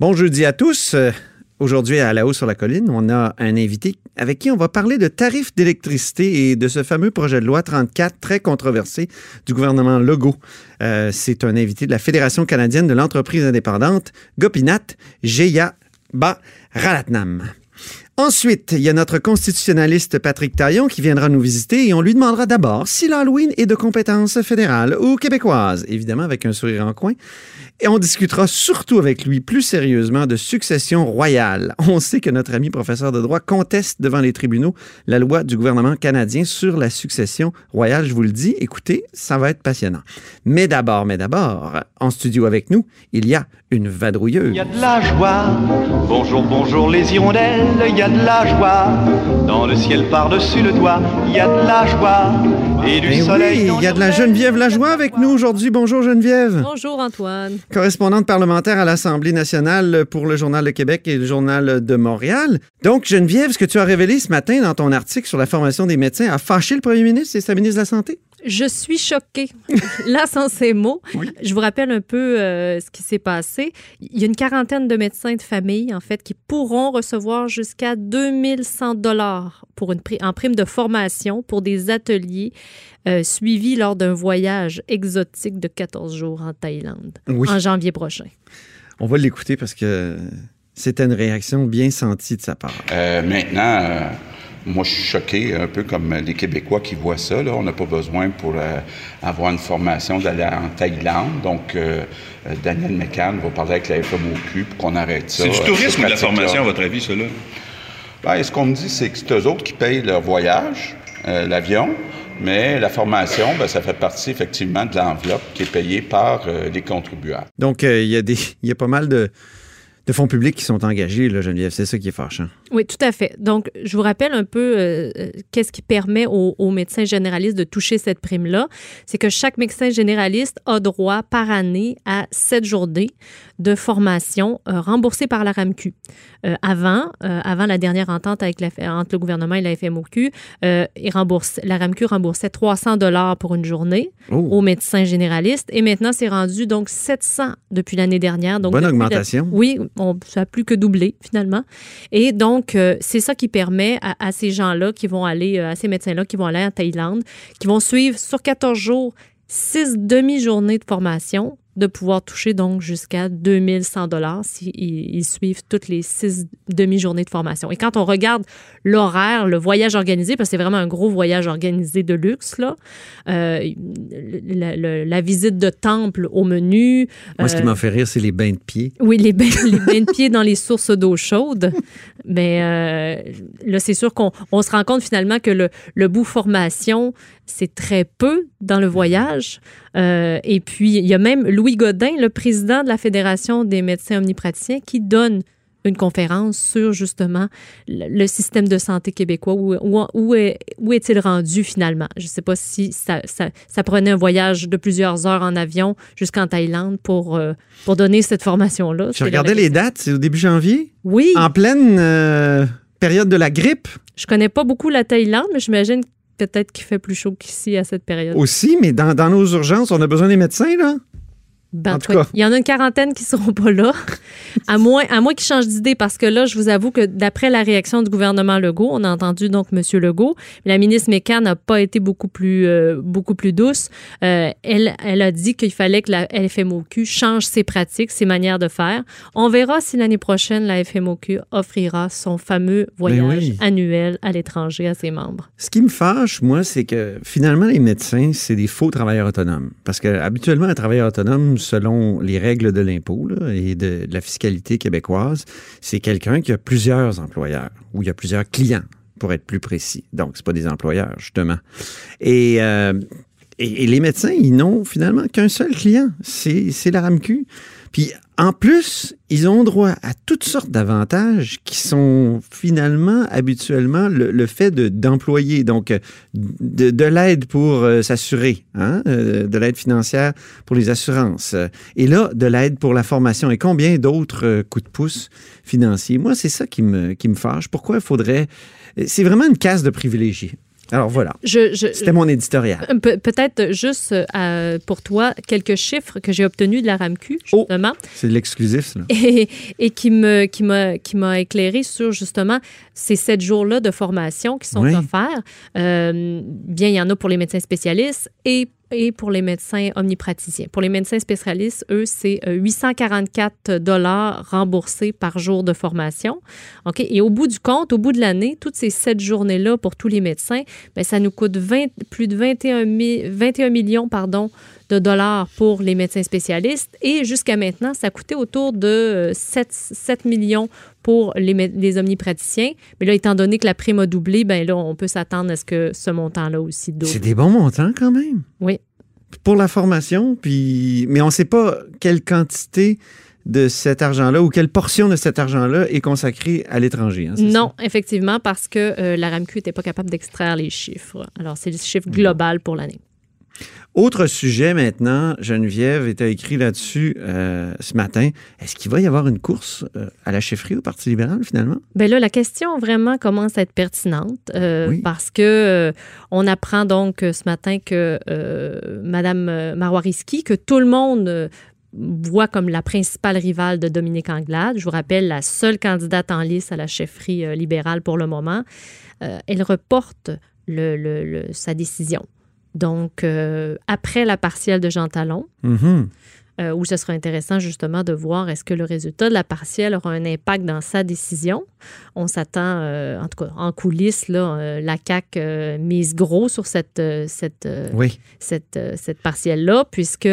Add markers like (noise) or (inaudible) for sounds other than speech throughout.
Bon jeudi à tous. Euh, Aujourd'hui, à la haut sur la colline, on a un invité avec qui on va parler de tarifs d'électricité et de ce fameux projet de loi 34 très controversé du gouvernement Legault. Euh, c'est un invité de la Fédération canadienne de l'entreprise indépendante, Gopinath Jeya Ba Ralatnam. Ensuite, il y a notre constitutionnaliste Patrick Taillon qui viendra nous visiter et on lui demandera d'abord si l'Halloween est de compétence fédérale ou québécoise, évidemment avec un sourire en coin. Et on discutera surtout avec lui plus sérieusement de succession royale. On sait que notre ami professeur de droit conteste devant les tribunaux la loi du gouvernement canadien sur la succession royale. Je vous le dis, écoutez, ça va être passionnant. Mais d'abord, mais d'abord, en studio avec nous, il y a une vadrouilleuse. Il y a de la joie. Bonjour, bonjour les hirondelles. De la joie. Dans le ciel par-dessus le toit, il y a de la joie. Et du Ben soleil. oui, il y a de la Geneviève Lajoie avec nous aujourd'hui. Bonjour Geneviève. Bonjour Antoine. correspondante parlementaire à l'Assemblée nationale pour le Journal de Québec et le Journal de Montréal. Donc, Geneviève, ce que tu as révélé ce matin dans ton article sur la formation des médecins a fâché le premier ministre et sa ministre de la Santé? Je suis choquée. (laughs) Là, sans ces mots, je vous rappelle un peu euh, ce qui s'est passé. Il y a une quarantaine de médecins de famille, en fait, qui pourront recevoir jusqu'à 2100 dollars pour une pri- en prime de formation pour des ateliers euh, suivis lors d'un voyage exotique de 14 jours en Thaïlande Oui. en janvier prochain. On va l'écouter parce que c'était une réaction bien sentie de sa part. Euh, maintenant, euh, moi, je suis choqué, un peu comme les Québécois qui voient ça. Là. On n'a pas besoin pour euh, avoir une formation d'aller en Thaïlande. Donc, euh, euh, Daniel McCann va parler avec la FMOQ pour qu'on arrête ça. C'est du tourisme ou de la formation, à votre avis, cela? Ben, ce qu'on me dit, c'est que c'est eux autres qui payent leur voyage, euh, l'avion, mais la formation, ben, ça fait partie effectivement de l'enveloppe qui est payée par euh, les contribuables. Donc, euh, il y, a des- il y a pas mal de, de fonds publics qui sont engagés, là, Geneviève. C'est ça qui est fâchant. Oui, tout à fait. Donc, je vous rappelle un peu euh, euh, qu'est-ce qui permet aux, aux médecins généralistes de toucher cette prime-là. C'est que chaque médecin généraliste a droit par année à sept journées de formation euh, remboursées par la RAMQ. Euh, avant, avant la dernière entente avec la, entre le gouvernement et la FMOQ, il rembourse, la RAMQ remboursait 300 dollars pour une journée Oh, aux médecins généralistes et maintenant, c'est rendu donc 700 depuis l'année dernière. Donc, bonne la- augmentation. oui, on, ça a plus que doublé finalement. Et donc, euh, c'est ça qui permet à, à ces gens-là qui vont aller, euh, à ces médecins-là qui vont aller en Thaïlande, qui vont suivre sur 14 jours, six demi-journées de formation, de pouvoir toucher donc jusqu'à 2100 dollars s'ils ils suivent toutes les six demi-journées de formation. Et quand on regarde l'horaire, le voyage organisé, parce que c'est vraiment un gros voyage organisé de luxe, là, euh, la, la- la visite de temple au menu, Moi, ce qui euh, m'a fait rire, c'est les bains de pied. oui, les bains, les bains de pied dans les sources d'eau chaude. Mais euh, là, c'est sûr qu'on on se rend compte finalement que le, le bout formation, c'est très peu dans le voyage. Euh, et puis, il y a même Louis Godin, le président de la Fédération des médecins omnipraticiens, qui donne une conférence sur justement le, système de santé québécois. Où, où, où est, où est-il rendu finalement? Je ne sais pas si ça, ça, ça prenait un voyage de plusieurs heures en avion jusqu'en Thaïlande pour, euh, pour donner cette formation-là. Je C'est regardais les dates, c'est au début janvier, Oui, en pleine euh, période de la grippe je connais pas beaucoup la Thaïlande, mais j'imagine peut-être qu'il fait plus chaud qu'ici à cette période. aussi, mais dans, dans nos urgences, on a besoin des médecins, là. Ben, En tout cas, il y en a une quarantaine qui seront pas là, à moins, à moins qu'ils changent d'idée, parce que là, je vous avoue que d'après la réaction du gouvernement Legault, on a entendu donc M. Legault, la ministre Mécan n'a pas été beaucoup plus, euh, beaucoup plus douce. Euh, elle, elle a dit qu'il fallait que la FMOQ change ses pratiques, ses manières de faire. On verra si l'année prochaine, la FMOQ offrira son fameux voyage Ben oui. annuel à l'étranger à ses membres. Ce qui me fâche, moi, c'est que finalement, les médecins, c'est des faux travailleurs autonomes. Parce que habituellement, un travailleur autonome, selon les règles de l'impôt et de, la fiscalité québécoise, c'est quelqu'un qui a plusieurs employeurs ou il y a plusieurs clients, pour être plus précis. Donc, c'est pas des employeurs, justement. Et, euh, et, les médecins, ils n'ont finalement qu'un seul client, c'est c'est la RAMQ. Puis en plus, ils ont droit à toutes sortes d'avantages qui sont finalement habituellement le, fait de- d'employer, donc de, de l'aide pour euh, s'assurer, hein, euh, de l'aide financière pour les assurances, et là, de l'aide pour la formation et combien d'autres euh, coups de pouce financiers? Moi, c'est ça qui me, qui me fâche. Pourquoi il faudrait... C'est vraiment une case de privilégiés. Alors voilà. C'était mon éditorial. Euh, Pe- Peut-être juste euh, pour toi quelques chiffres que j'ai obtenus de la RAMQ, Oh. justement, C'est de l'exclusif, ça. et, et qui m'a qui éclairé sur justement ces sept jours-là de formation qui sont Oui. offerts. Euh, bien, il y en a pour les médecins spécialistes et et pour les médecins omnipraticiens. Pour les médecins spécialistes, eux, c'est euh, 844 dollars remboursés par jour de formation. OK? Et au bout du compte, au bout de l'année, toutes ces sept journées-là pour tous les médecins, ben, ça nous coûte 20 plus de 21, mi- 21 millions pardon, de dollars pour les médecins spécialistes. Et jusqu'à maintenant, ça coûtait autour de euh, 7, 7 millions pour les, omnipraticiens. Mais là, étant donné que la prime a doublé, ben là, on peut s'attendre à ce que ce montant-là aussi double. C'est des bons montants quand même. Oui. Pour la formation, puis mais on ne sait pas quelle quantité de cet argent-là ou quelle portion de cet argent-là est consacrée à l'étranger. hein, Non, effectivement, parce que euh, la RAMQ n'était pas capable d'extraire les chiffres. Alors, c'est le chiffre global pour l'année. Autre sujet maintenant, Geneviève était écrit là-dessus euh, ce matin. Est-ce qu'il va y avoir une course euh, à la chefferie au Parti libéral finalement? Ben là, la question vraiment commence à être pertinente euh, Oui. parce que on apprend donc ce matin que Madame Marwariski, que tout le monde voit comme la principale rivale de Dominique Anglade, je vous rappelle, la seule candidate en lice à la chefferie libérale pour le moment, elle reporte le- le- le- sa décision. Donc, euh, après la partielle de Jean Talon, Mhm. euh, où ce sera intéressant justement de voir est-ce que le résultat de la partielle aura un impact dans sa décision. On s'attend, euh, en tout cas en coulisses, là, la CAQ mise gros sur cette, cette, Oui. cette, cette partielle-là, puisque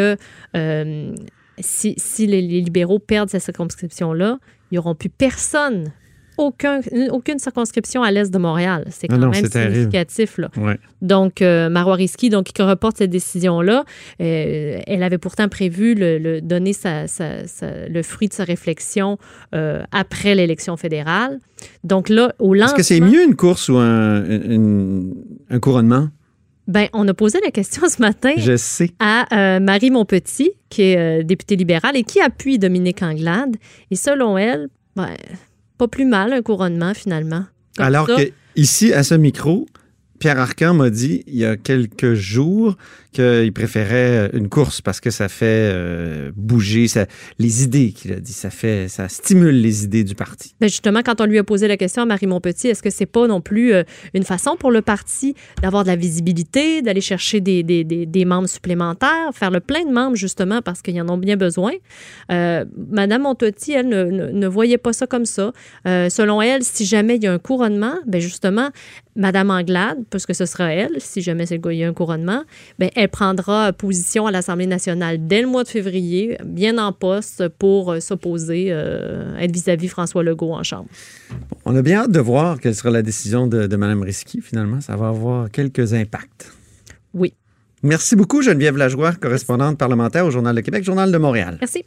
si, si les, les libéraux perdent cette circonscription-là, ils n'auront plus personne. Aucun, aucune circonscription à l'est de Montréal. C'est quand non, même significatif. Là. Ouais. Donc, euh, Marois Risky, donc, qui reporte cette décision-là, euh, elle avait pourtant prévu le, le- donner sa- sa- sa- le fruit de sa réflexion euh, après l'élection fédérale. Donc là, au Est-ce que c'est mieux une course ou un, une- un couronnement? Ben, on a posé la question ce matin Je sais. à euh, Marie Monpetit, qui est euh, députée libérale et qui appuie Dominique Anglade. Et selon elle, ben, pas plus mal un couronnement, finalement. Comme Alors ça, que ici, à ce micro, Pierre Arcan m'a dit il y a quelques jours qu'il préférait une course parce que ça fait euh, bouger les idées qu'il a dit. Ça fait, ça stimule les idées du parti. Ben justement, quand on lui a posé la question à Marie Montpetit, est-ce que c'est pas non plus euh, une façon pour le parti d'avoir de la visibilité, d'aller chercher des, membres supplémentaires, faire le plein de membres justement parce qu'ils en ont bien besoin? Euh, Madame Montpetit, elle, ne, voyait pas ça comme ça. Euh, selon elle, si jamais il y a un couronnement, ben justement, Madame Anglade, puisque ce sera elle, si jamais il y a un couronnement, ben elle prendra position à l'Assemblée nationale dès le mois de février, bien en poste pour euh, s'opposer, euh, être vis-à-vis François Legault en Chambre. On a bien hâte de voir quelle sera la décision de, de Mme Risky, finalement. Ça va avoir quelques impacts. Oui. Merci beaucoup, Geneviève Lajoie, correspondante parlementaire au Journal de Québec, Journal de Montréal. Merci.